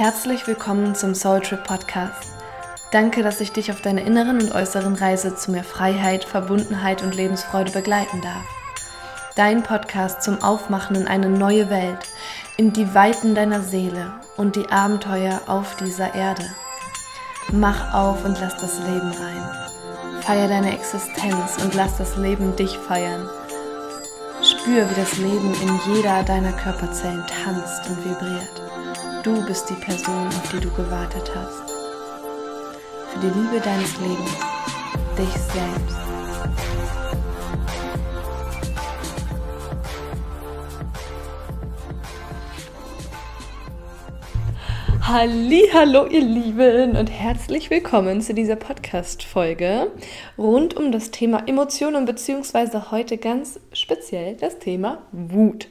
Herzlich willkommen zum Soul Trip Podcast. Danke, dass ich dich auf deiner inneren und äußeren Reise zu mehr Freiheit, Verbundenheit und Lebensfreude begleiten darf. Dein Podcast zum Aufmachen in eine neue Welt, in die Weiten deiner Seele und die Abenteuer auf dieser Erde. Mach auf und lass das Leben rein. Feier deine Existenz und lass das Leben dich feiern. Spür, wie das Leben in jeder deiner Körperzellen tanzt und vibriert. Du bist die Person, auf die du gewartet hast. Für die Liebe deines Lebens, dich selbst. Hallo, ihr Lieben und herzlich willkommen zu dieser Podcast Folge rund um das Thema Emotionen beziehungsweise heute ganz speziell das Thema Wut.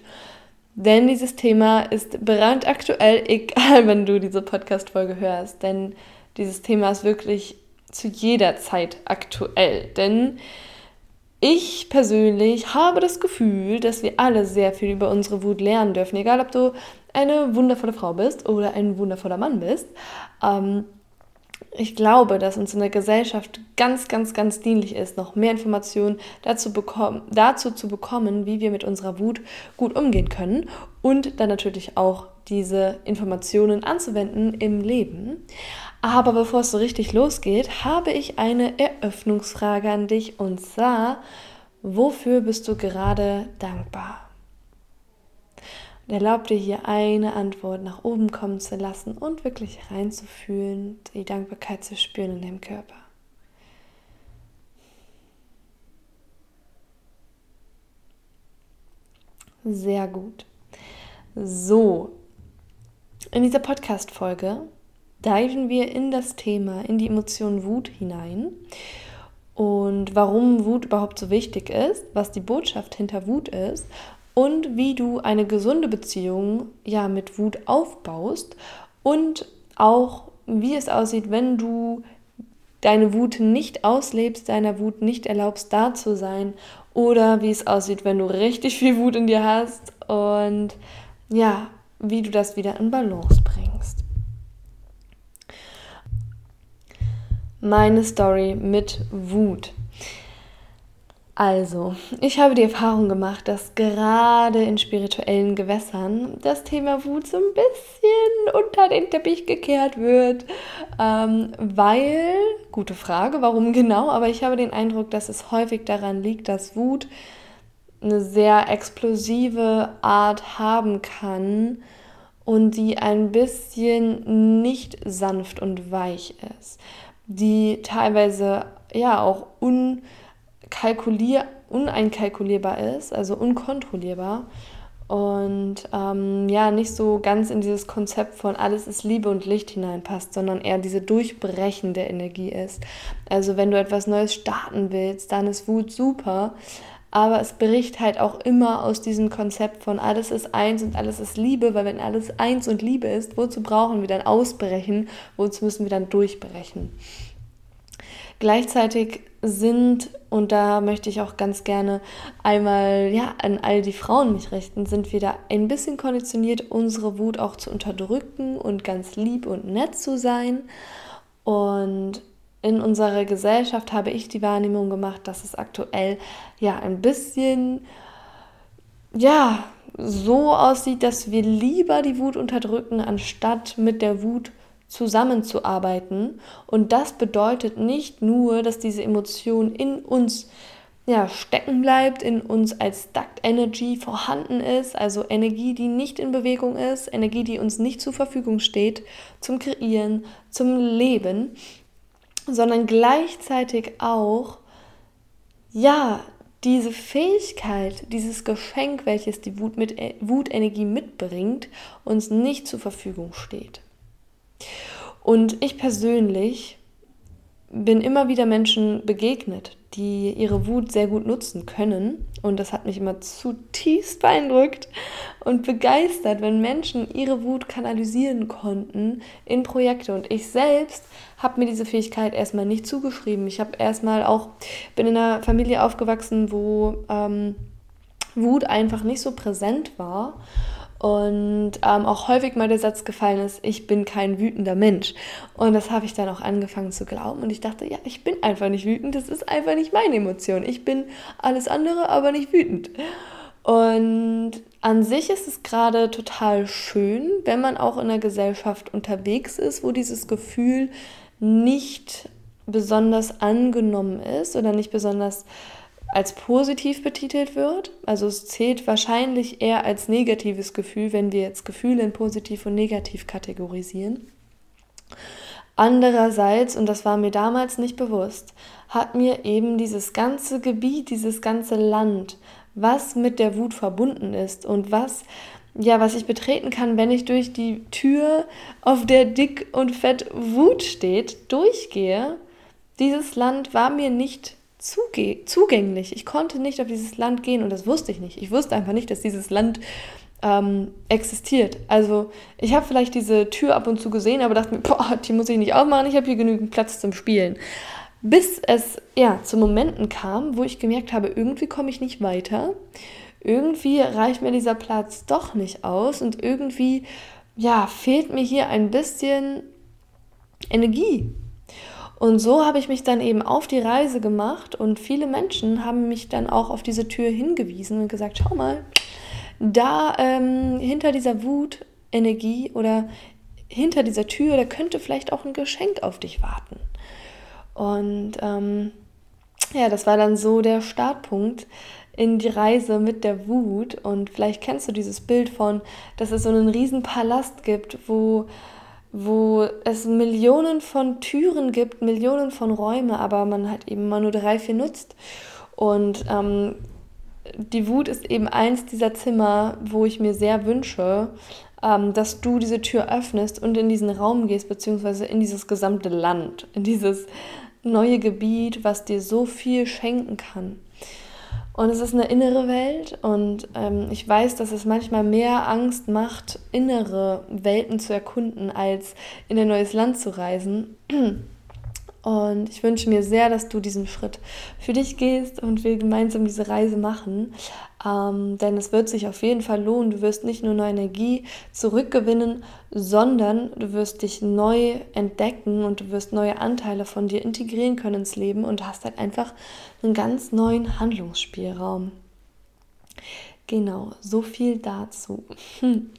Denn dieses Thema ist brandaktuell, egal wenn du diese Podcast-Folge hörst. Denn dieses Thema ist wirklich zu jeder Zeit aktuell. Denn ich persönlich habe das Gefühl, dass wir alle sehr viel über unsere Wut lernen dürfen. Egal, ob du eine wundervolle Frau bist oder ein wundervoller Mann bist. Ähm, ich glaube, dass uns in der Gesellschaft ganz, ganz, ganz dienlich ist, noch mehr Informationen dazu, bekommen, dazu zu bekommen, wie wir mit unserer Wut gut umgehen können und dann natürlich auch diese Informationen anzuwenden im Leben. Aber bevor es so richtig losgeht, habe ich eine Eröffnungsfrage an dich und zwar, wofür bist du gerade dankbar? Und erlaub dir hier eine Antwort nach oben kommen zu lassen und wirklich reinzufühlen, die Dankbarkeit zu spüren in deinem Körper. Sehr gut. So, in dieser Podcast-Folge diven wir in das Thema, in die Emotion Wut hinein und warum Wut überhaupt so wichtig ist, was die Botschaft hinter Wut ist und wie du eine gesunde Beziehung ja mit Wut aufbaust und auch wie es aussieht, wenn du deine Wut nicht auslebst, deiner Wut nicht erlaubst, da zu sein oder wie es aussieht, wenn du richtig viel Wut in dir hast und ja, wie du das wieder in Balance bringst. Meine Story mit Wut. Also, ich habe die Erfahrung gemacht, dass gerade in spirituellen Gewässern das Thema Wut so ein bisschen unter den Teppich gekehrt wird, ähm, weil, gute Frage, warum genau, aber ich habe den Eindruck, dass es häufig daran liegt, dass Wut eine sehr explosive Art haben kann und die ein bisschen nicht sanft und weich ist, die teilweise ja auch un kalkulier uneinkalkulierbar ist, also unkontrollierbar und ähm, ja, nicht so ganz in dieses Konzept von alles ist Liebe und Licht hineinpasst, sondern eher diese durchbrechende Energie ist. Also wenn du etwas Neues starten willst, dann ist Wut super, aber es bricht halt auch immer aus diesem Konzept von alles ist eins und alles ist Liebe, weil wenn alles eins und Liebe ist, wozu brauchen wir dann ausbrechen, wozu müssen wir dann durchbrechen? Gleichzeitig sind, und da möchte ich auch ganz gerne einmal ja, an all die Frauen mich richten, sind wir da ein bisschen konditioniert, unsere Wut auch zu unterdrücken und ganz lieb und nett zu sein. Und in unserer Gesellschaft habe ich die Wahrnehmung gemacht, dass es aktuell ja ein bisschen ja so aussieht, dass wir lieber die Wut unterdrücken, anstatt mit der Wut zusammenzuarbeiten. Und das bedeutet nicht nur, dass diese Emotion in uns ja, stecken bleibt, in uns als Duct Energy vorhanden ist, also Energie, die nicht in Bewegung ist, Energie, die uns nicht zur Verfügung steht zum Kreieren, zum Leben, sondern gleichzeitig auch, ja, diese Fähigkeit, dieses Geschenk, welches die Wut mit, Wutenergie mitbringt, uns nicht zur Verfügung steht. Und ich persönlich bin immer wieder Menschen begegnet, die ihre Wut sehr gut nutzen können. Und das hat mich immer zutiefst beeindruckt und begeistert, wenn Menschen ihre Wut kanalisieren konnten in Projekte. Und ich selbst habe mir diese Fähigkeit erstmal nicht zugeschrieben. Ich habe erstmal auch, bin in einer Familie aufgewachsen, wo ähm, Wut einfach nicht so präsent war. Und ähm, auch häufig mal der Satz gefallen ist, ich bin kein wütender Mensch. Und das habe ich dann auch angefangen zu glauben und ich dachte, ja, ich bin einfach nicht wütend, das ist einfach nicht meine Emotion. Ich bin alles andere, aber nicht wütend. Und an sich ist es gerade total schön, wenn man auch in einer Gesellschaft unterwegs ist, wo dieses Gefühl nicht besonders angenommen ist oder nicht besonders als positiv betitelt wird. Also es zählt wahrscheinlich eher als negatives Gefühl, wenn wir jetzt Gefühle in positiv und negativ kategorisieren. Andererseits, und das war mir damals nicht bewusst, hat mir eben dieses ganze Gebiet, dieses ganze Land, was mit der Wut verbunden ist und was ja, was ich betreten kann, wenn ich durch die Tür, auf der dick und fett Wut steht, durchgehe. Dieses Land war mir nicht zugänglich. Ich konnte nicht auf dieses Land gehen und das wusste ich nicht. Ich wusste einfach nicht, dass dieses Land ähm, existiert. Also ich habe vielleicht diese Tür ab und zu gesehen, aber dachte mir, boah, die muss ich nicht aufmachen, ich habe hier genügend Platz zum Spielen. Bis es ja zu Momenten kam, wo ich gemerkt habe, irgendwie komme ich nicht weiter. Irgendwie reicht mir dieser Platz doch nicht aus und irgendwie ja, fehlt mir hier ein bisschen Energie. Und so habe ich mich dann eben auf die Reise gemacht und viele Menschen haben mich dann auch auf diese Tür hingewiesen und gesagt, schau mal, da ähm, hinter dieser Wutenergie oder hinter dieser Tür, da könnte vielleicht auch ein Geschenk auf dich warten. Und ähm, ja, das war dann so der Startpunkt in die Reise mit der Wut. Und vielleicht kennst du dieses Bild von, dass es so einen riesen Palast gibt, wo wo es Millionen von Türen gibt, Millionen von Räumen, aber man halt eben mal nur drei, vier nutzt. Und ähm, die Wut ist eben eins dieser Zimmer, wo ich mir sehr wünsche, ähm, dass du diese Tür öffnest und in diesen Raum gehst, beziehungsweise in dieses gesamte Land, in dieses neue Gebiet, was dir so viel schenken kann. Und es ist eine innere Welt und ähm, ich weiß, dass es manchmal mehr Angst macht, innere Welten zu erkunden, als in ein neues Land zu reisen. Und ich wünsche mir sehr, dass du diesen Schritt für dich gehst und wir gemeinsam diese Reise machen. Ähm, denn es wird sich auf jeden Fall lohnen. Du wirst nicht nur neue Energie zurückgewinnen, sondern du wirst dich neu entdecken und du wirst neue Anteile von dir integrieren können ins Leben und hast halt einfach einen ganz neuen Handlungsspielraum. Genau, so viel dazu. Hm.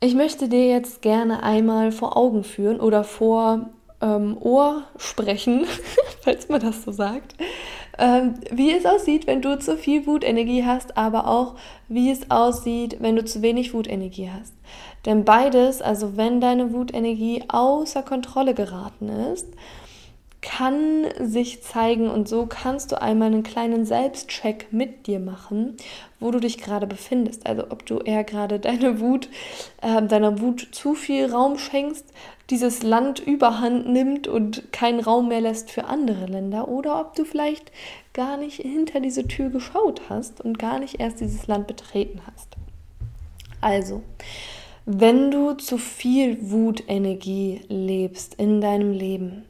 Ich möchte dir jetzt gerne einmal vor Augen führen oder vor ähm, Ohr sprechen, falls man das so sagt, ähm, wie es aussieht, wenn du zu viel Wutenergie hast, aber auch wie es aussieht, wenn du zu wenig Wutenergie hast. Denn beides, also wenn deine Wutenergie außer Kontrolle geraten ist, kann sich zeigen und so kannst du einmal einen kleinen Selbstcheck mit dir machen, wo du dich gerade befindest. Also ob du eher gerade deine Wut, äh, deiner Wut zu viel Raum schenkst, dieses Land überhand nimmt und keinen Raum mehr lässt für andere Länder oder ob du vielleicht gar nicht hinter diese Tür geschaut hast und gar nicht erst dieses Land betreten hast. Also, wenn du zu viel Wutenergie lebst in deinem Leben,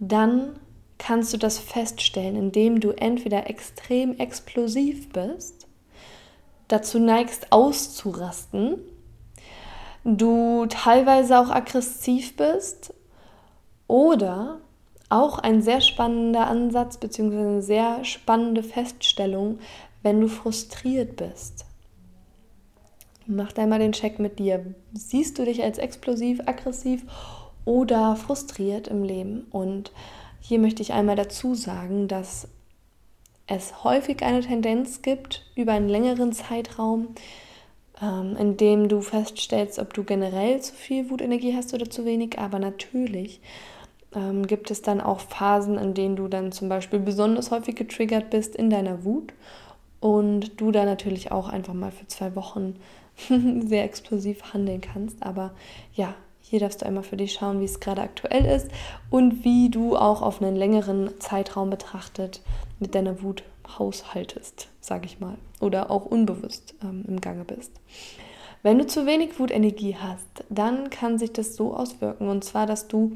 dann kannst du das feststellen, indem du entweder extrem explosiv bist, dazu neigst auszurasten, du teilweise auch aggressiv bist oder auch ein sehr spannender Ansatz bzw. eine sehr spannende Feststellung, wenn du frustriert bist. Mach einmal den Check mit dir. Siehst du dich als explosiv, aggressiv oder frustriert im Leben. Und hier möchte ich einmal dazu sagen, dass es häufig eine Tendenz gibt, über einen längeren Zeitraum, ähm, in dem du feststellst, ob du generell zu viel Wutenergie hast oder zu wenig. Aber natürlich ähm, gibt es dann auch Phasen, in denen du dann zum Beispiel besonders häufig getriggert bist in deiner Wut und du da natürlich auch einfach mal für zwei Wochen sehr explosiv handeln kannst. Aber ja, hier darfst du einmal für dich schauen, wie es gerade aktuell ist und wie du auch auf einen längeren Zeitraum betrachtet mit deiner Wut haushaltest, sage ich mal, oder auch unbewusst ähm, im Gange bist. Wenn du zu wenig Wutenergie hast, dann kann sich das so auswirken, und zwar, dass du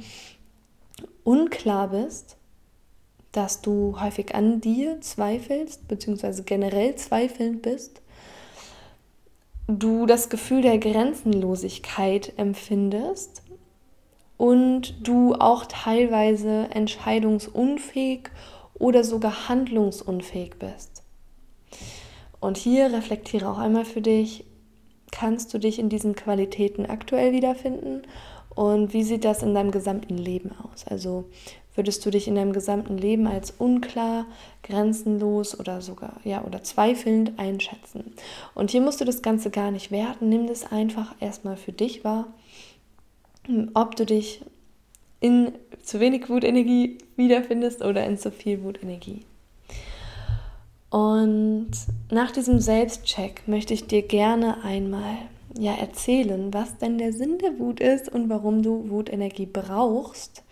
unklar bist, dass du häufig an dir zweifelst, beziehungsweise generell zweifelnd bist, du das Gefühl der Grenzenlosigkeit empfindest und du auch teilweise entscheidungsunfähig oder sogar handlungsunfähig bist. Und hier reflektiere auch einmal für dich, kannst du dich in diesen Qualitäten aktuell wiederfinden und wie sieht das in deinem gesamten Leben aus? Also würdest du dich in deinem gesamten Leben als unklar, grenzenlos oder sogar ja oder zweifelnd einschätzen? Und hier musst du das Ganze gar nicht werten, nimm das einfach erstmal für dich wahr, ob du dich in zu wenig Wutenergie wiederfindest oder in zu viel Wutenergie. Und nach diesem Selbstcheck möchte ich dir gerne einmal ja erzählen, was denn der Sinn der Wut ist und warum du Wutenergie brauchst.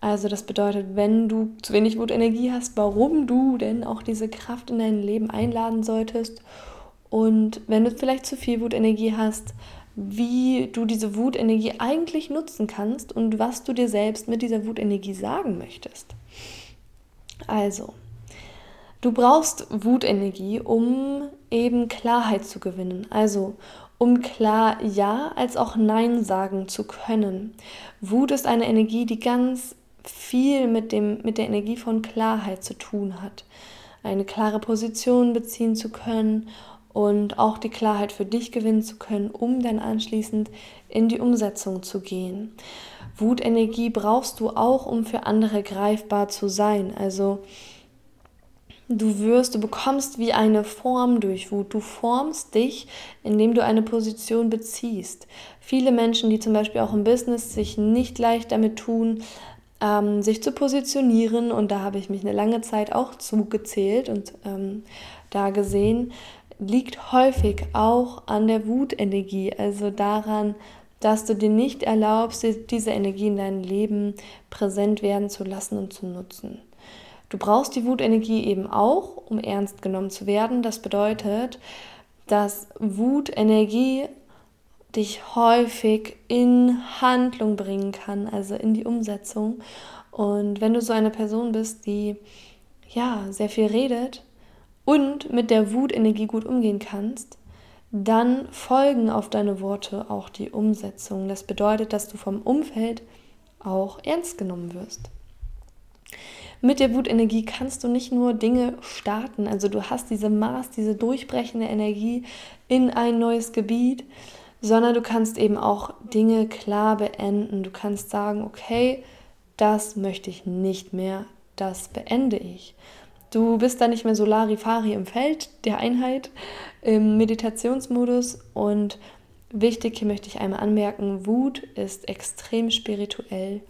Also das bedeutet, wenn du zu wenig Wutenergie hast, warum du denn auch diese Kraft in dein Leben einladen solltest. Und wenn du vielleicht zu viel Wutenergie hast, wie du diese Wutenergie eigentlich nutzen kannst und was du dir selbst mit dieser Wutenergie sagen möchtest. Also, du brauchst Wutenergie, um eben Klarheit zu gewinnen. Also, um klar Ja als auch Nein sagen zu können. Wut ist eine Energie, die ganz viel mit, dem, mit der Energie von Klarheit zu tun hat. Eine klare Position beziehen zu können und auch die Klarheit für dich gewinnen zu können, um dann anschließend in die Umsetzung zu gehen. Wutenergie brauchst du auch, um für andere greifbar zu sein. Also du wirst, du bekommst wie eine Form durch Wut. Du formst dich, indem du eine Position beziehst. Viele Menschen, die zum Beispiel auch im Business sich nicht leicht damit tun, ähm, sich zu positionieren, und da habe ich mich eine lange Zeit auch zugezählt und ähm, da gesehen, liegt häufig auch an der Wutenergie, also daran, dass du dir nicht erlaubst, diese Energie in deinem Leben präsent werden zu lassen und zu nutzen. Du brauchst die Wutenergie eben auch, um ernst genommen zu werden. Das bedeutet, dass Wutenergie dich häufig in Handlung bringen kann, also in die Umsetzung. Und wenn du so eine Person bist, die ja sehr viel redet, und mit der Wutenergie gut umgehen kannst, dann folgen auf deine Worte auch die Umsetzung. Das bedeutet, dass du vom Umfeld auch ernst genommen wirst. Mit der Wutenergie kannst du nicht nur Dinge starten, also du hast diese Maß, diese durchbrechende Energie in ein neues Gebiet, sondern du kannst eben auch Dinge klar beenden. Du kannst sagen, okay, das möchte ich nicht mehr, das beende ich. Du bist dann nicht mehr so Larifari im Feld der Einheit, im Meditationsmodus. Und wichtig, hier möchte ich einmal anmerken, Wut ist extrem spirituell,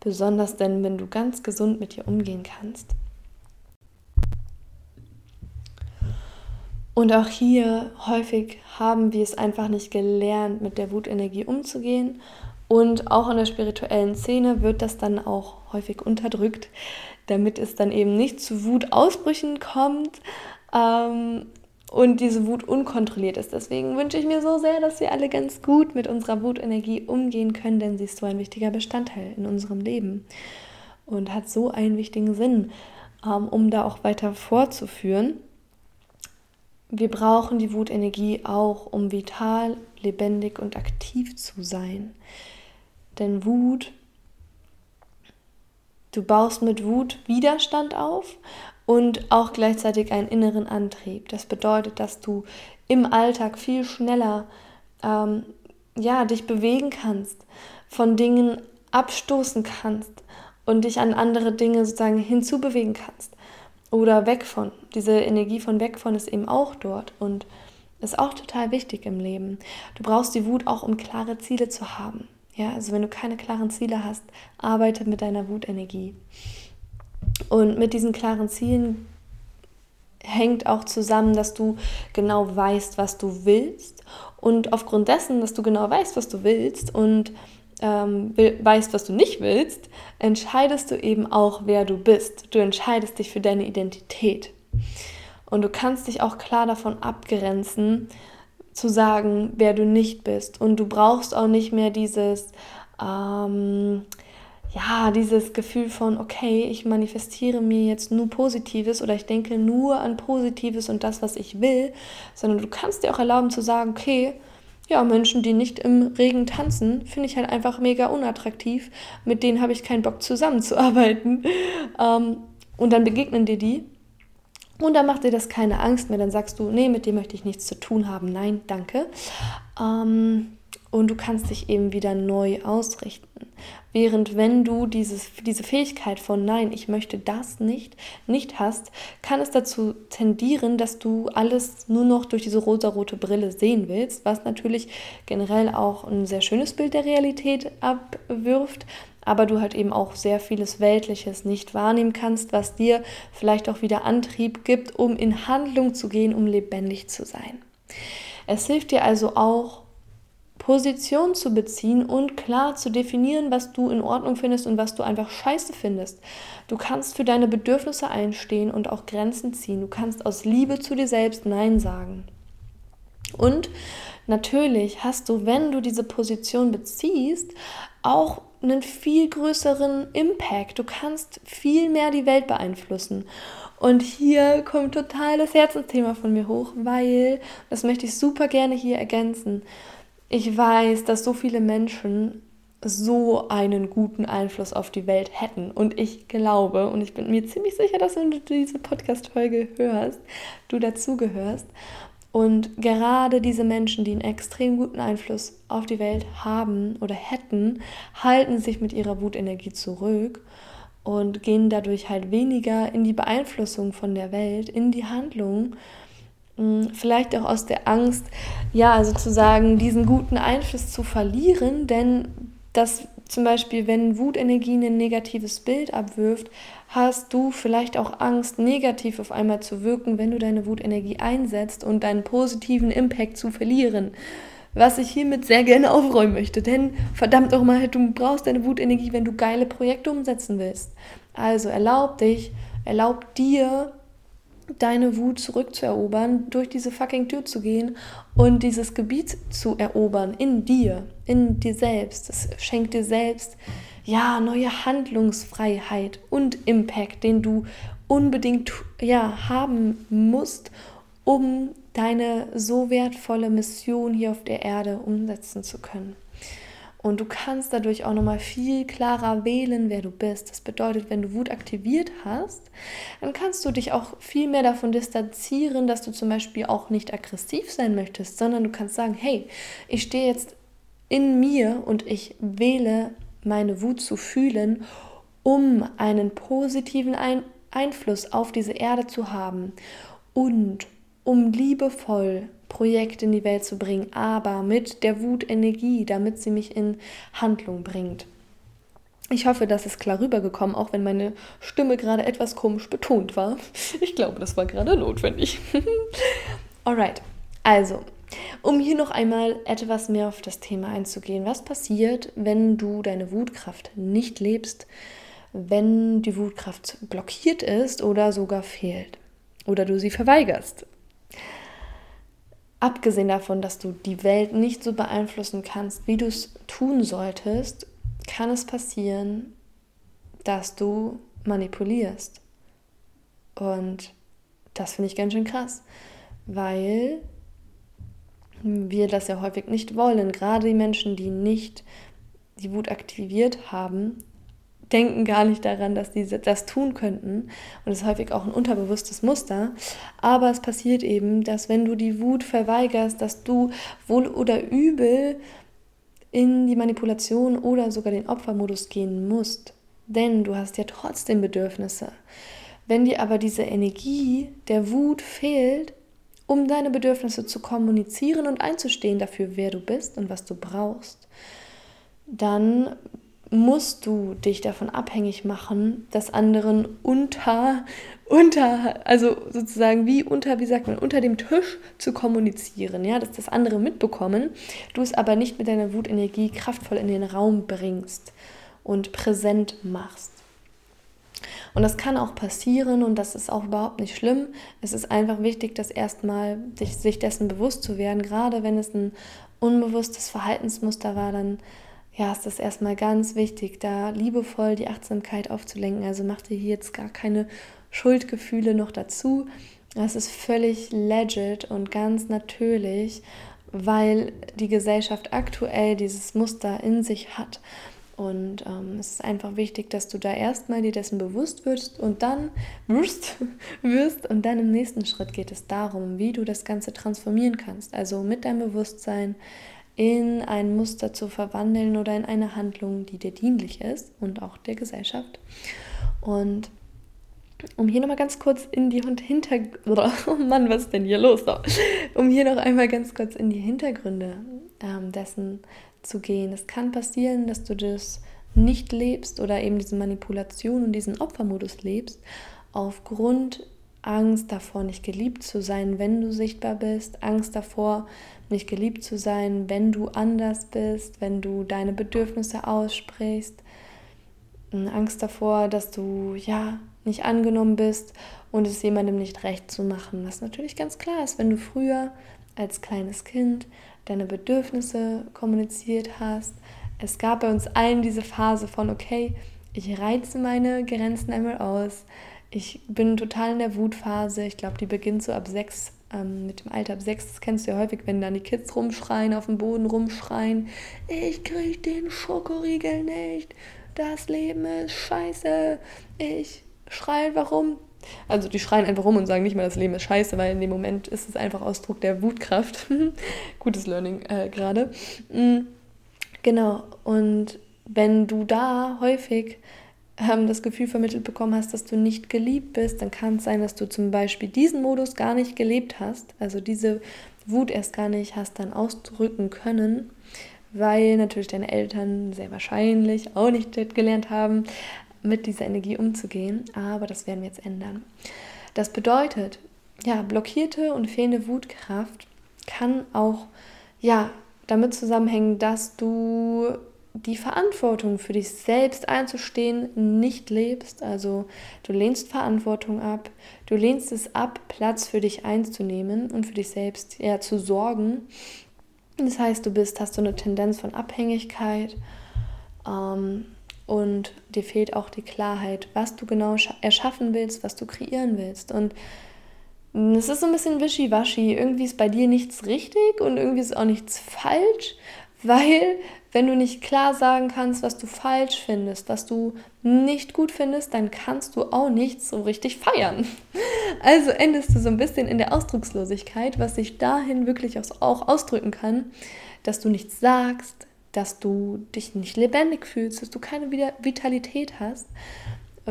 besonders denn, wenn du ganz gesund mit dir umgehen kannst. Und auch hier häufig haben wir es einfach nicht gelernt, mit der Wutenergie umzugehen. Und auch in der spirituellen Szene wird das dann auch häufig unterdrückt, damit es dann eben nicht zu Wutausbrüchen kommt ähm, und diese Wut unkontrolliert ist. Deswegen wünsche ich mir so sehr, dass wir alle ganz gut mit unserer Wutenergie umgehen können, denn sie ist so ein wichtiger Bestandteil in unserem Leben und hat so einen wichtigen Sinn, ähm, um da auch weiter fortzuführen. Wir brauchen die Wutenergie auch, um vital, lebendig und aktiv zu sein. Denn Wut Du baust mit Wut Widerstand auf und auch gleichzeitig einen inneren Antrieb. Das bedeutet, dass du im Alltag viel schneller ähm, ja, dich bewegen kannst, von Dingen abstoßen kannst und dich an andere Dinge sozusagen hinzubewegen kannst oder weg von. Diese Energie von weg von ist eben auch dort und ist auch total wichtig im Leben. Du brauchst die Wut auch, um klare Ziele zu haben. Ja, also wenn du keine klaren Ziele hast, arbeite mit deiner Wutenergie. Und mit diesen klaren Zielen hängt auch zusammen, dass du genau weißt, was du willst. Und aufgrund dessen, dass du genau weißt, was du willst und ähm, weißt, was du nicht willst, entscheidest du eben auch, wer du bist. Du entscheidest dich für deine Identität. Und du kannst dich auch klar davon abgrenzen, zu sagen, wer du nicht bist. Und du brauchst auch nicht mehr dieses, ähm, ja, dieses Gefühl von, okay, ich manifestiere mir jetzt nur Positives oder ich denke nur an Positives und das, was ich will, sondern du kannst dir auch erlauben zu sagen, okay, ja, Menschen, die nicht im Regen tanzen, finde ich halt einfach mega unattraktiv. Mit denen habe ich keinen Bock zusammenzuarbeiten. Ähm, und dann begegnen dir die. Und dann macht dir das keine Angst mehr. Dann sagst du, nee, mit dem möchte ich nichts zu tun haben. Nein, danke. Ähm, und du kannst dich eben wieder neu ausrichten. Während wenn du dieses, diese Fähigkeit von Nein, ich möchte das nicht, nicht hast, kann es dazu tendieren, dass du alles nur noch durch diese rosarote Brille sehen willst, was natürlich generell auch ein sehr schönes Bild der Realität abwirft, aber du halt eben auch sehr vieles Weltliches nicht wahrnehmen kannst, was dir vielleicht auch wieder Antrieb gibt, um in Handlung zu gehen, um lebendig zu sein. Es hilft dir also auch, Position zu beziehen und klar zu definieren, was du in Ordnung findest und was du einfach scheiße findest. Du kannst für deine Bedürfnisse einstehen und auch Grenzen ziehen. Du kannst aus Liebe zu dir selbst Nein sagen. Und natürlich hast du, wenn du diese Position beziehst, auch einen viel größeren Impact. Du kannst viel mehr die Welt beeinflussen. Und hier kommt total das Herzensthema von mir hoch, weil, das möchte ich super gerne hier ergänzen, ich weiß, dass so viele Menschen so einen guten Einfluss auf die Welt hätten. Und ich glaube, und ich bin mir ziemlich sicher, dass wenn du diese Podcast-Folge hörst, du dazugehörst. Und gerade diese Menschen, die einen extrem guten Einfluss auf die Welt haben oder hätten, halten sich mit ihrer Wutenergie zurück und gehen dadurch halt weniger in die Beeinflussung von der Welt, in die Handlung vielleicht auch aus der Angst, ja, sozusagen diesen guten Einfluss zu verlieren, denn das zum Beispiel, wenn Wutenergie ein negatives Bild abwirft, hast du vielleicht auch Angst, negativ auf einmal zu wirken, wenn du deine Wutenergie einsetzt und deinen positiven Impact zu verlieren. Was ich hiermit sehr gerne aufräumen möchte, denn verdammt auch mal, du brauchst deine Wutenergie, wenn du geile Projekte umsetzen willst. Also erlaub dich, erlaub dir, deine Wut zurückzuerobern, durch diese fucking Tür zu gehen und dieses Gebiet zu erobern in dir, in dir selbst. Das schenkt dir selbst ja neue Handlungsfreiheit und Impact, den du unbedingt ja haben musst, um deine so wertvolle Mission hier auf der Erde umsetzen zu können. Und du kannst dadurch auch nochmal viel klarer wählen, wer du bist. Das bedeutet, wenn du Wut aktiviert hast, dann kannst du dich auch viel mehr davon distanzieren, dass du zum Beispiel auch nicht aggressiv sein möchtest, sondern du kannst sagen, hey, ich stehe jetzt in mir und ich wähle meine Wut zu fühlen, um einen positiven Ein Einfluss auf diese Erde zu haben und um liebevoll Projekt in die Welt zu bringen, aber mit der Wutenergie, damit sie mich in Handlung bringt. Ich hoffe, das ist klar rübergekommen, auch wenn meine Stimme gerade etwas komisch betont war. Ich glaube, das war gerade notwendig. Alright, also, um hier noch einmal etwas mehr auf das Thema einzugehen. Was passiert, wenn du deine Wutkraft nicht lebst, wenn die Wutkraft blockiert ist oder sogar fehlt? Oder du sie verweigerst? Abgesehen davon, dass du die Welt nicht so beeinflussen kannst, wie du es tun solltest, kann es passieren, dass du manipulierst. Und das finde ich ganz schön krass, weil wir das ja häufig nicht wollen. Gerade die Menschen, die nicht die Wut aktiviert haben, denken gar nicht daran, dass sie das tun könnten. Und es ist häufig auch ein unterbewusstes Muster. Aber es passiert eben, dass wenn du die Wut verweigerst, dass du wohl oder übel in die Manipulation oder sogar den Opfermodus gehen musst. Denn du hast ja trotzdem Bedürfnisse. Wenn dir aber diese Energie der Wut fehlt, um deine Bedürfnisse zu kommunizieren und einzustehen dafür, wer du bist und was du brauchst, dann musst du dich davon abhängig machen, dass anderen unter, unter, also sozusagen wie unter, wie sagt man, unter dem Tisch zu kommunizieren, ja, dass das andere mitbekommen, du es aber nicht mit deiner Wutenergie kraftvoll in den Raum bringst und präsent machst. Und das kann auch passieren und das ist auch überhaupt nicht schlimm. Es ist einfach wichtig, dass erstmal sich dessen bewusst zu werden, gerade wenn es ein unbewusstes Verhaltensmuster war, dann ja, ist das erstmal ganz wichtig, da liebevoll die Achtsamkeit aufzulenken. Also mach dir hier jetzt gar keine Schuldgefühle noch dazu. Das ist völlig legit und ganz natürlich, weil die Gesellschaft aktuell dieses Muster in sich hat. Und ähm, es ist einfach wichtig, dass du da erstmal dir dessen bewusst wirst und dann wirst, wirst und dann im nächsten Schritt geht es darum, wie du das Ganze transformieren kannst. Also mit deinem Bewusstsein in ein Muster zu verwandeln oder in eine Handlung, die dir dienlich ist und auch der Gesellschaft. Und um hier nochmal ganz kurz in die Hintergründe, oh Mann, was ist denn hier los? Um hier noch einmal ganz kurz in die Hintergründe ähm, dessen zu gehen. Es kann passieren, dass du das nicht lebst oder eben diese Manipulation und diesen Opfermodus lebst, aufgrund Angst davor, nicht geliebt zu sein, wenn du sichtbar bist, Angst davor, nicht geliebt zu sein, wenn du anders bist, wenn du deine Bedürfnisse aussprichst, Angst davor, dass du ja nicht angenommen bist und es jemandem nicht recht zu machen. Was natürlich ganz klar ist, wenn du früher als kleines Kind deine Bedürfnisse kommuniziert hast. Es gab bei uns allen diese Phase von, okay, ich reize meine Grenzen einmal aus. Ich bin total in der Wutphase. Ich glaube, die beginnt so ab sechs, ähm, mit dem Alter ab sechs. Das kennst du ja häufig, wenn dann die Kids rumschreien, auf dem Boden rumschreien. Ich krieg den Schokoriegel nicht. Das Leben ist scheiße. Ich schreie warum. Also die schreien einfach rum und sagen nicht mal, das Leben ist scheiße, weil in dem Moment ist es einfach Ausdruck der Wutkraft. Gutes Learning äh, gerade. Mhm. Genau. Und wenn du da häufig das Gefühl vermittelt bekommen hast, dass du nicht geliebt bist, dann kann es sein, dass du zum Beispiel diesen Modus gar nicht gelebt hast, also diese Wut erst gar nicht hast dann ausdrücken können, weil natürlich deine Eltern sehr wahrscheinlich auch nicht gelernt haben, mit dieser Energie umzugehen. Aber das werden wir jetzt ändern. Das bedeutet, ja, blockierte und fehlende Wutkraft kann auch ja damit zusammenhängen, dass du die Verantwortung für dich selbst einzustehen nicht lebst. Also du lehnst Verantwortung ab, du lehnst es ab, Platz für dich einzunehmen und für dich selbst ja, zu sorgen. Das heißt, du bist, hast so eine Tendenz von Abhängigkeit ähm, und dir fehlt auch die Klarheit, was du genau erschaffen willst, was du kreieren willst. Und es ist so ein bisschen wischiwaschi. Irgendwie ist bei dir nichts richtig und irgendwie ist auch nichts falsch, weil wenn du nicht klar sagen kannst, was du falsch findest, was du nicht gut findest, dann kannst du auch nichts so richtig feiern. Also endest du so ein bisschen in der Ausdruckslosigkeit, was sich dahin wirklich auch ausdrücken kann, dass du nichts sagst, dass du dich nicht lebendig fühlst, dass du keine Vitalität hast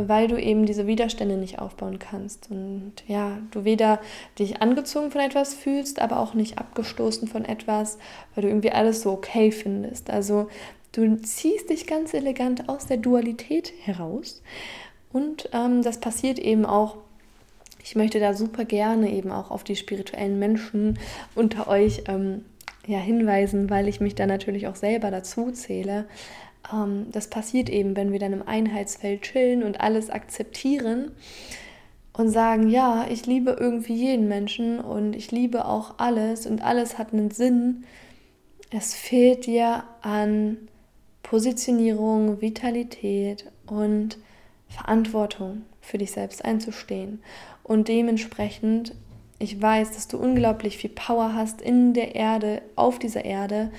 weil du eben diese Widerstände nicht aufbauen kannst. Und ja, du weder dich angezogen von etwas fühlst, aber auch nicht abgestoßen von etwas, weil du irgendwie alles so okay findest. Also du ziehst dich ganz elegant aus der Dualität heraus. Und ähm, das passiert eben auch ich möchte da super gerne eben auch auf die spirituellen Menschen unter euch ähm, ja, hinweisen, weil ich mich da natürlich auch selber dazu zähle das passiert eben, wenn wir dann im Einheitsfeld chillen und alles akzeptieren und sagen, ja, ich liebe irgendwie jeden Menschen und ich liebe auch alles und alles hat einen Sinn. Es fehlt dir an Positionierung, Vitalität und Verantwortung für dich selbst einzustehen. Und dementsprechend, ich weiß, dass du unglaublich viel Power hast in der Erde, auf dieser Erde,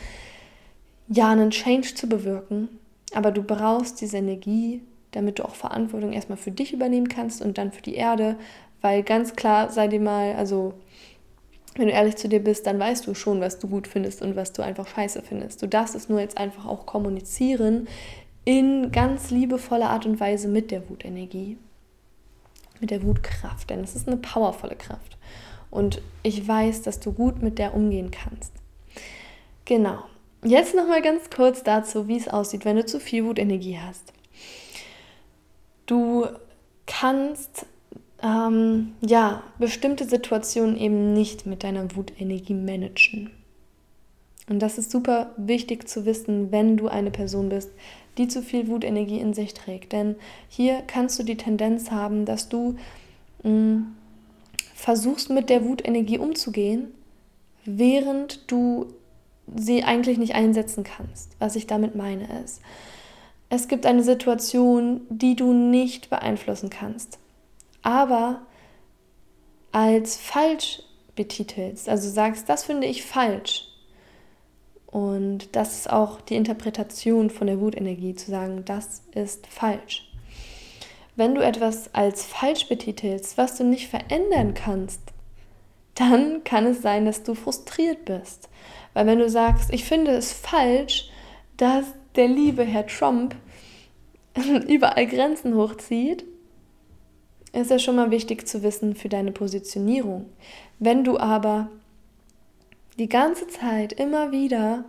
ja, einen Change zu bewirken. Aber du brauchst diese Energie, damit du auch Verantwortung erstmal für dich übernehmen kannst und dann für die Erde. Weil ganz klar, sei dir mal, also wenn du ehrlich zu dir bist, dann weißt du schon, was du gut findest und was du einfach scheiße findest. Du darfst es nur jetzt einfach auch kommunizieren in ganz liebevoller Art und Weise mit der Wutenergie, mit der Wutkraft, denn es ist eine powervolle Kraft. Und ich weiß, dass du gut mit der umgehen kannst. Genau. Jetzt noch mal ganz kurz dazu, wie es aussieht, wenn du zu viel Wutenergie hast. Du kannst ähm, ja bestimmte Situationen eben nicht mit deiner Wutenergie managen. Und das ist super wichtig zu wissen, wenn du eine Person bist, die zu viel Wutenergie in sich trägt. Denn hier kannst du die Tendenz haben, dass du mh, mm, versuchst mit der Wutenergie umzugehen, während du sie eigentlich nicht einsetzen kannst. Was ich damit meine ist, es gibt eine Situation, die du nicht beeinflussen kannst, aber als falsch betitelst, also sagst, das finde ich falsch. Und das ist auch die Interpretation von der Wutenergie, zu sagen, das ist falsch. Wenn du etwas als falsch betitelst, was du nicht verändern kannst, dann kann es sein, dass du frustriert bist. Weil wenn du sagst, ich finde es falsch, dass der liebe Herr Trump überall Grenzen hochzieht, ist es schon mal wichtig zu wissen für deine Positionierung. Wenn du aber die ganze Zeit immer wieder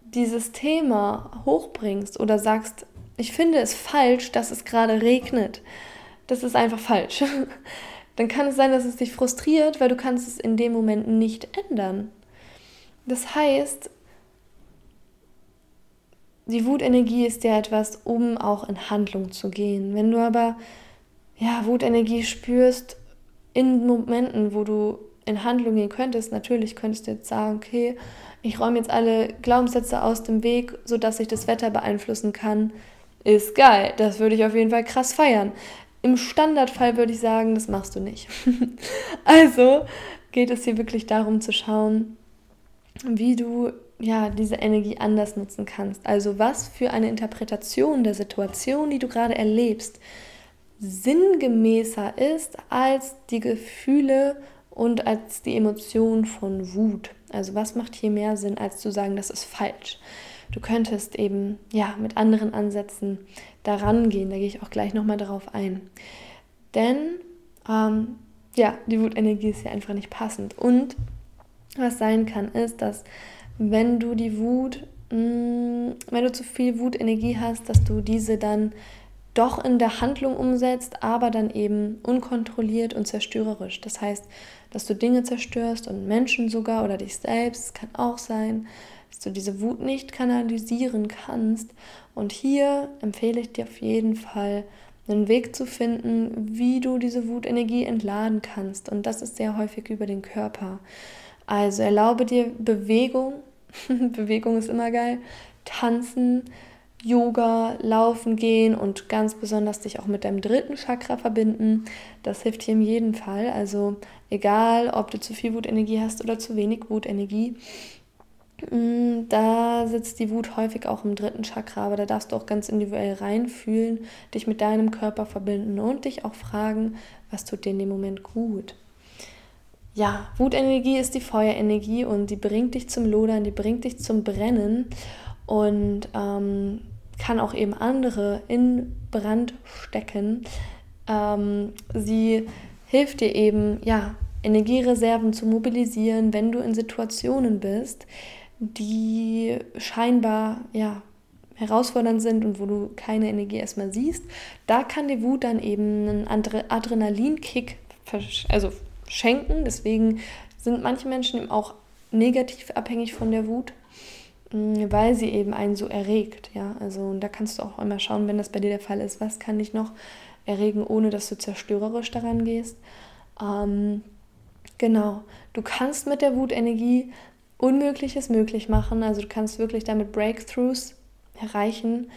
dieses Thema hochbringst oder sagst, ich finde es falsch, dass es gerade regnet, das ist einfach falsch, dann kann es sein, dass es dich frustriert, weil du kannst es in dem Moment nicht ändern. Das heißt, die Wutenergie ist ja etwas, um auch in Handlung zu gehen. Wenn du aber ja, Wutenergie spürst in Momenten, wo du in Handlung gehen könntest, natürlich könntest du jetzt sagen, okay, ich räume jetzt alle Glaubenssätze aus dem Weg, sodass ich das Wetter beeinflussen kann. Ist geil. Das würde ich auf jeden Fall krass feiern. Im Standardfall würde ich sagen, das machst du nicht. also geht es hier wirklich darum zu schauen, wie du ja diese Energie anders nutzen kannst. Also was für eine Interpretation der Situation, die du gerade erlebst, sinngemäßer ist als die Gefühle und als die Emotion von Wut. Also was macht hier mehr Sinn, als zu sagen, das ist falsch? Du könntest eben ja mit anderen Ansätzen daran gehen. Da gehe ich auch gleich nochmal darauf ein. Denn ähm, ja, die Wutenergie ist ja einfach nicht passend. Und was sein kann, ist, dass wenn du die Wut, mh, mm, wenn du zu viel Wutenergie hast, dass du diese dann doch in der Handlung umsetzt, aber dann eben unkontrolliert und zerstörerisch. Das heißt, dass du Dinge zerstörst und Menschen sogar oder dich selbst, kann auch sein, dass du diese Wut nicht kanalisieren kannst. Und hier empfehle ich dir auf jeden Fall, einen Weg zu finden, wie du diese Wutenergie entladen kannst. Und das ist sehr häufig über den Körper. Also erlaube dir Bewegung. Bewegung ist immer geil. Tanzen, Yoga, Laufen gehen und ganz besonders dich auch mit deinem dritten Chakra verbinden. Das hilft hier in jedem Fall. Also egal, ob du zu viel Wutenergie hast oder zu wenig Wutenergie, mm, da sitzt die Wut häufig auch im dritten Chakra, aber da darfst du auch ganz individuell reinfühlen, dich mit deinem Körper verbinden und dich auch fragen, was tut dir in dem Moment gut. Ja, Wutenergie ist die Feuerenergie und die bringt dich zum Lodern, die bringt dich zum Brennen und ähm, kann auch eben andere in Brand stecken. Ähm, sie hilft dir eben, ja, Energiereserven zu mobilisieren, wenn du in Situationen bist, die scheinbar, ja, herausfordernd sind und wo du keine Energie erstmal siehst, da kann die Wut dann eben einen Adrenalinkick also schenken. Deswegen sind manche Menschen eben auch negativ abhängig von der Wut. Mm, weil sie eben einen so erregt. Ja? Also und da kannst du auch immer schauen, wenn das bei dir der Fall ist, was kann dich noch erregen, ohne dass du zerstörerisch daran gehst. Ähm, genau, du kannst mit der Wutenergie Unmögliches möglich machen. Also du kannst wirklich damit Breakthroughs erreichen.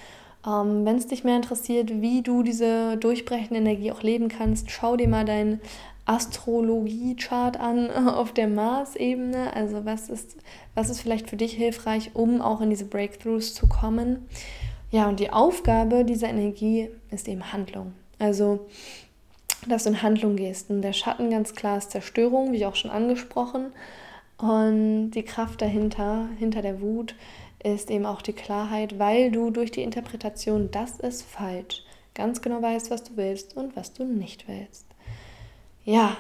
Ähm, Wenn es dich mehr interessiert, wie du diese durchbrechende Energie auch leben kannst, schau dir mal deinen Astrologie-Chart an auf der Mars-Ebene. Also was ist, was ist vielleicht für dich hilfreich, um auch in diese Breakthroughs zu kommen? Ja, und die Aufgabe dieser Energie ist eben Handlung. Also, dass du in Handlung gehst. Und der Schatten ganz klar ist Zerstörung, wie auch schon angesprochen. Und die Kraft dahinter, hinter der Wut, ist eben auch die Klarheit, weil du durch die Interpretation, das ist falsch, ganz genau weißt, was du willst und was du nicht willst. Ja.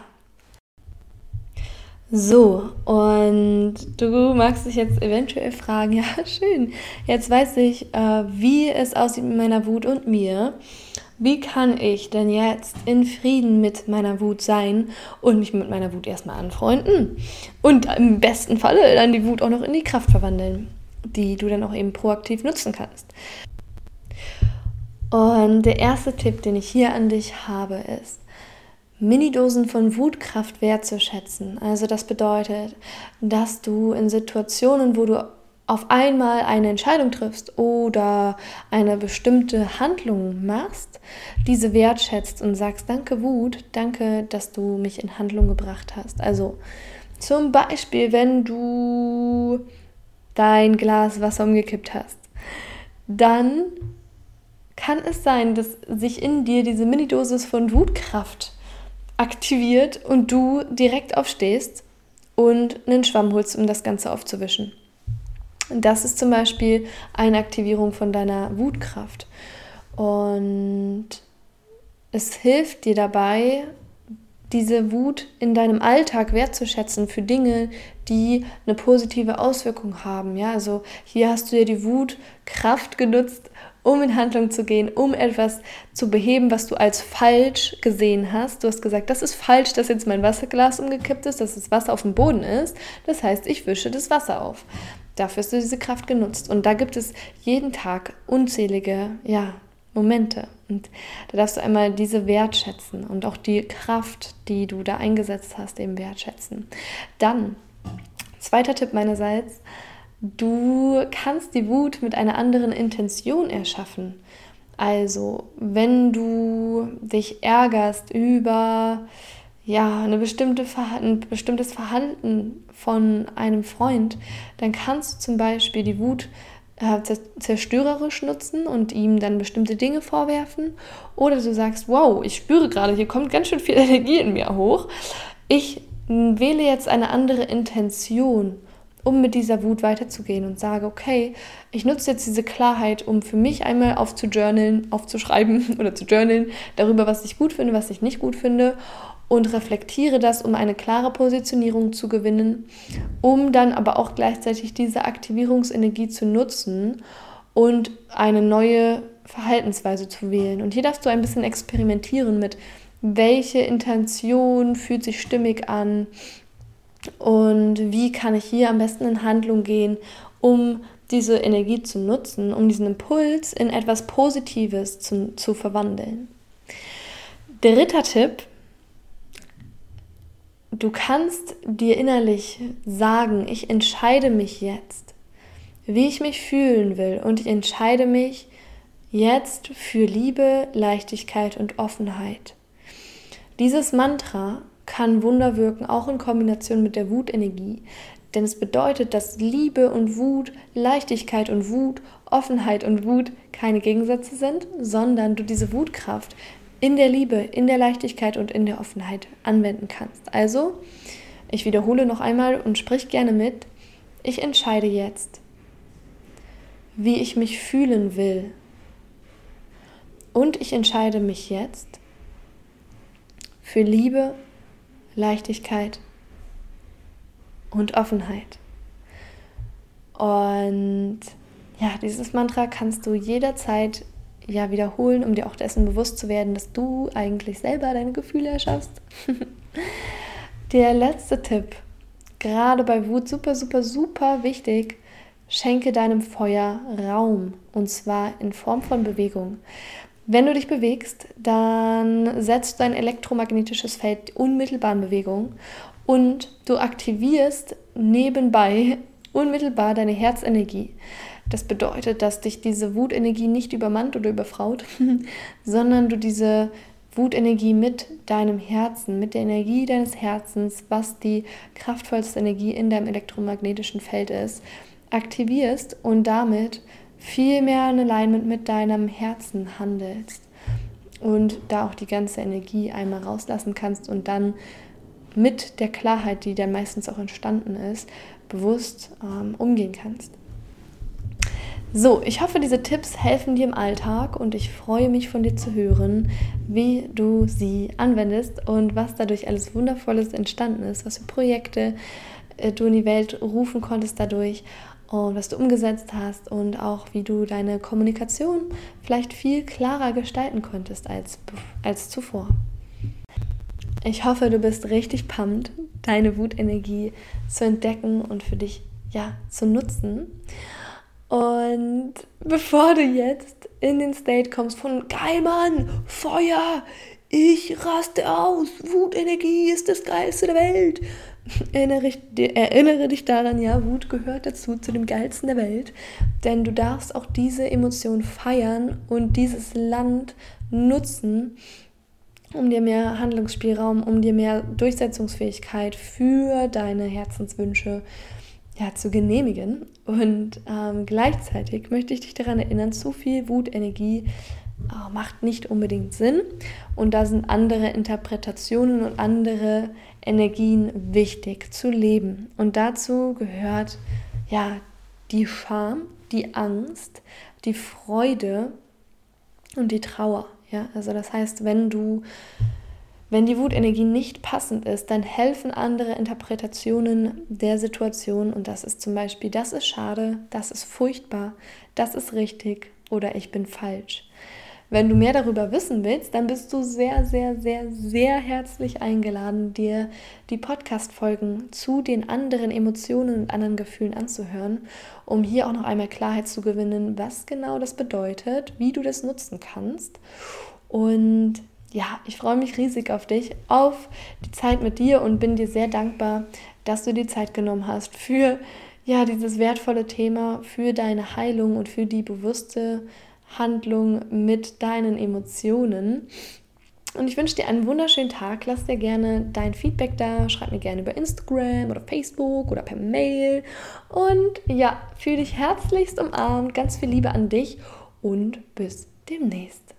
So, und du magst dich jetzt eventuell fragen, ja, schön, jetzt weiß ich, äh, wie es aussieht mit meiner Wut und mir. Wie kann ich denn jetzt in Frieden mit meiner Wut sein und mich mit meiner Wut erstmal anfreunden? Und im besten Falle dann die Wut auch noch in die Kraft verwandeln, die du dann auch eben proaktiv nutzen kannst. Und der erste Tipp, den ich hier an dich habe, ist, Minidosen von Wutkraft wertzuschätzen. Also das bedeutet, dass du in Situationen, wo du auf einmal eine Entscheidung triffst oder eine bestimmte Handlung machst, diese wertschätzt und sagst, danke Wut, danke, dass du mich in Handlung gebracht hast. Also zum Beispiel, wenn du dein Glas Wasser umgekippt hast, dann kann es sein, dass sich in dir diese Mini-Dosis von Wutkraft aktiviert und du direkt aufstehst und einen Schwamm holst, um das Ganze aufzuwischen. Das ist zum Beispiel eine Aktivierung von deiner Wutkraft. Und es hilft dir dabei, diese Wut in deinem Alltag wertzuschätzen für Dinge, die eine positive Auswirkung haben. Ja, also hier hast du ja die Wutkraft genutzt, um in Handlung zu gehen, um etwas zu beheben, was du als falsch gesehen hast. Du hast gesagt, das ist falsch, dass jetzt mein Wasserglas umgekippt ist, dass das Wasser auf dem Boden ist. Das heißt, ich wische das Wasser auf. Dafür hast du diese Kraft genutzt. Und da gibt es jeden Tag unzählige, ja, Momente. Und da darfst du einmal diese wertschätzen und auch die Kraft, die du da eingesetzt hast, eben wertschätzen. Dann, zweiter Tipp meinerseits, du kannst die Wut mit einer anderen Intention erschaffen. Also, wenn du dich ärgerst über ja, eine bestimmte ein bestimmtes Verhalten von einem Freund, dann kannst du zum Beispiel die Wut äh, zerstörerisch nutzen und ihm dann bestimmte Dinge vorwerfen. Oder du sagst, wow, ich spüre gerade, hier kommt ganz schön viel Energie in mir hoch. Ich wähle jetzt eine andere Intention, um mit dieser Wut weiterzugehen und sage, okay, ich nutze jetzt diese Klarheit, um für mich einmal aufzujournalen, aufzuschreiben oder zu journalen darüber, was ich gut finde, was ich nicht gut finde und reflektiere das, um eine klare Positionierung zu gewinnen, um dann aber auch gleichzeitig diese Aktivierungsenergie zu nutzen und eine neue Verhaltensweise zu wählen. Und hier darfst du ein bisschen experimentieren mit, welche Intention fühlt sich stimmig an und wie kann ich hier am besten in Handlung gehen, um diese Energie zu nutzen, um diesen Impuls in etwas Positives zu, zu verwandeln. Dritter Tipp Du kannst dir innerlich sagen, ich entscheide mich jetzt, wie ich mich fühlen will und ich entscheide mich jetzt für Liebe, Leichtigkeit und Offenheit. Dieses Mantra kann Wunder wirken, auch in Kombination mit der Wutenergie, denn es bedeutet, dass Liebe und Wut, Leichtigkeit und Wut, Offenheit und Wut keine Gegensätze sind, sondern du diese Wutkraft in der Liebe, in der Leichtigkeit und in der Offenheit anwenden kannst. Also, ich wiederhole noch einmal und sprich gerne mit. Ich entscheide jetzt, wie ich mich fühlen will. Und ich entscheide mich jetzt für Liebe, Leichtigkeit und Offenheit. Und ja, dieses Mantra kannst du jederzeit ja, wiederholen, um dir auch dessen bewusst zu werden, dass du eigentlich selber deine Gefühle erschaffst. Der letzte Tipp, gerade bei Wut super, super, super wichtig, schenke deinem Feuer Raum und zwar in Form von Bewegung. Wenn du dich bewegst, dann setzt dein elektromagnetisches Feld unmittelbar in Bewegung und du aktivierst nebenbei unmittelbar deine Herzenergie. Das bedeutet, dass dich diese Wutenergie nicht übermannt oder überfraut, sondern du diese Wutenergie mit deinem Herzen, mit der Energie deines Herzens, was die kraftvollste Energie in deinem elektromagnetischen Feld ist, aktivierst und damit viel mehr in Alignment mit deinem Herzen handelst und da auch die ganze Energie einmal rauslassen kannst und dann mit der Klarheit, die dann meistens auch entstanden ist, bewusst ähm, umgehen kannst. So, ich hoffe, diese Tipps helfen dir im Alltag und ich freue mich von dir zu hören, wie du sie anwendest und was dadurch alles Wundervolles entstanden ist, was für Projekte äh, du in die Welt rufen konntest dadurch und was du umgesetzt hast und auch wie du deine Kommunikation vielleicht viel klarer gestalten konntest als, als zuvor. Ich hoffe, du bist richtig pumped, deine Wutenergie zu entdecken und für dich ja zu nutzen. Und bevor du jetzt in den State kommst von geil Mann, Feuer, ich raste aus, Wutenergie ist das Geilste der Welt. Erinnere, erinnere dich daran, ja, Wut gehört dazu, zu dem Geilsten der Welt. Denn du darfst auch diese Emotion feiern und dieses Land nutzen, um dir mehr Handlungsspielraum, um dir mehr Durchsetzungsfähigkeit für deine Herzenswünsche ja, zu genehmigen. Und ähm, gleichzeitig möchte ich dich daran erinnern, zu viel Wutenergie macht nicht unbedingt Sinn. Und da sind andere Interpretationen und andere Energien wichtig zu leben. Und dazu gehört ja die Scham, die Angst, die Freude und die Trauer. Ja, also das heißt, wenn du, wenn die Wutenergie nicht passend ist, dann helfen andere Interpretationen der Situation und das ist zum Beispiel, das ist schade, das ist furchtbar, das ist richtig oder ich bin falsch. Wenn du mehr darüber wissen willst, dann bist du sehr, sehr, sehr, sehr herzlich eingeladen, dir die Podcast-Folgen zu den anderen Emotionen und anderen Gefühlen anzuhören, um hier auch noch einmal Klarheit zu gewinnen, was genau das bedeutet, wie du das nutzen kannst. Und ja, ich freue mich riesig auf dich, auf die Zeit mit dir und bin dir sehr dankbar, dass du die Zeit genommen hast für ja, dieses wertvolle Thema, für deine Heilung und für die bewusste Handlung mit deinen Emotionen. Und ich wünsche dir einen wunderschönen Tag. Lass dir gerne dein Feedback da. Schreib mir gerne über Instagram oder Facebook oder per Mail. Und ja, fühle dich herzlichst umarmt. Ganz viel Liebe an dich und bis demnächst.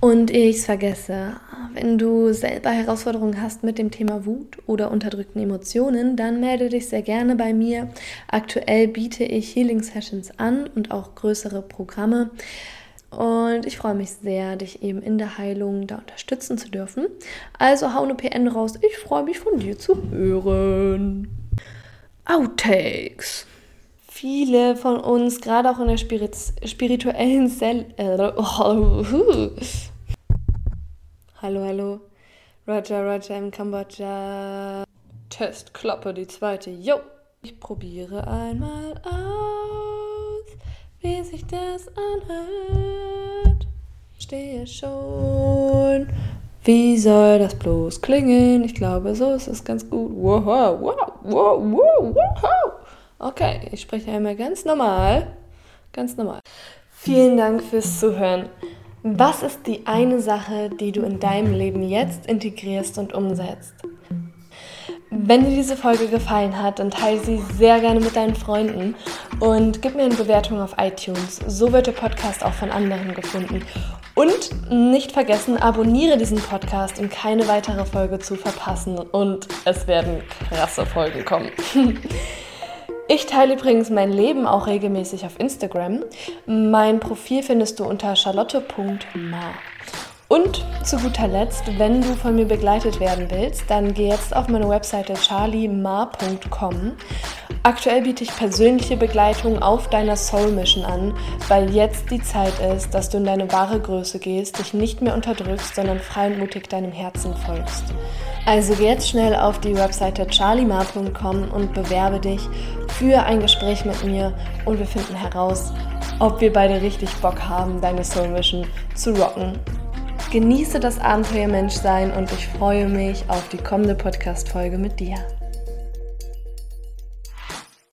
Und ich vergesse, wenn du selber Herausforderungen hast mit dem Thema Wut oder unterdrückten Emotionen, dann melde dich sehr gerne bei mir. Aktuell biete ich Healing Sessions an und auch größere Programme. Und ich freue mich sehr, dich eben in der Heilung da unterstützen zu dürfen. Also hau eine PN raus. Ich freue mich von dir zu hören. Outtakes. Viele von uns, gerade auch in der Spirit spirituellen Zelle. Äh, oh, Hallo, hallo. Roger, Roger im Kambodscha. Test, Klappe, die zweite. Yo! Ich probiere einmal aus, wie sich das anhört. Stehe schon. Wie soll das bloß klingen? Ich glaube, so ist es ganz gut. Wow, wow, wow, wow, wow. Okay, ich spreche einmal ganz normal. Ganz normal. Vielen Dank fürs Zuhören. Was ist die eine Sache, die du in deinem Leben jetzt integrierst und umsetzt? Wenn dir diese Folge gefallen hat, dann teile sie sehr gerne mit deinen Freunden und gib mir eine Bewertung auf iTunes. So wird der Podcast auch von anderen gefunden. Und nicht vergessen, abonniere diesen Podcast, um keine weitere Folge zu verpassen. Und es werden krasse Folgen kommen. Ich teile übrigens mein Leben auch regelmäßig auf Instagram. Mein Profil findest du unter charlotte.mar. Und zu guter Letzt, wenn du von mir begleitet werden willst, dann geh jetzt auf meine Webseite charliemar.com. Aktuell biete ich persönliche Begleitung auf deiner Soul Mission an, weil jetzt die Zeit ist, dass du in deine wahre Größe gehst, dich nicht mehr unterdrückst, sondern frei und mutig deinem Herzen folgst. Also geh jetzt schnell auf die Webseite charliemar.com und bewerbe dich für ein Gespräch mit mir und wir finden heraus, ob wir beide richtig Bock haben, deine Soul Mission zu rocken. Genieße das Abenteuer Menschsein und ich freue mich auf die kommende Podcast-Folge mit dir.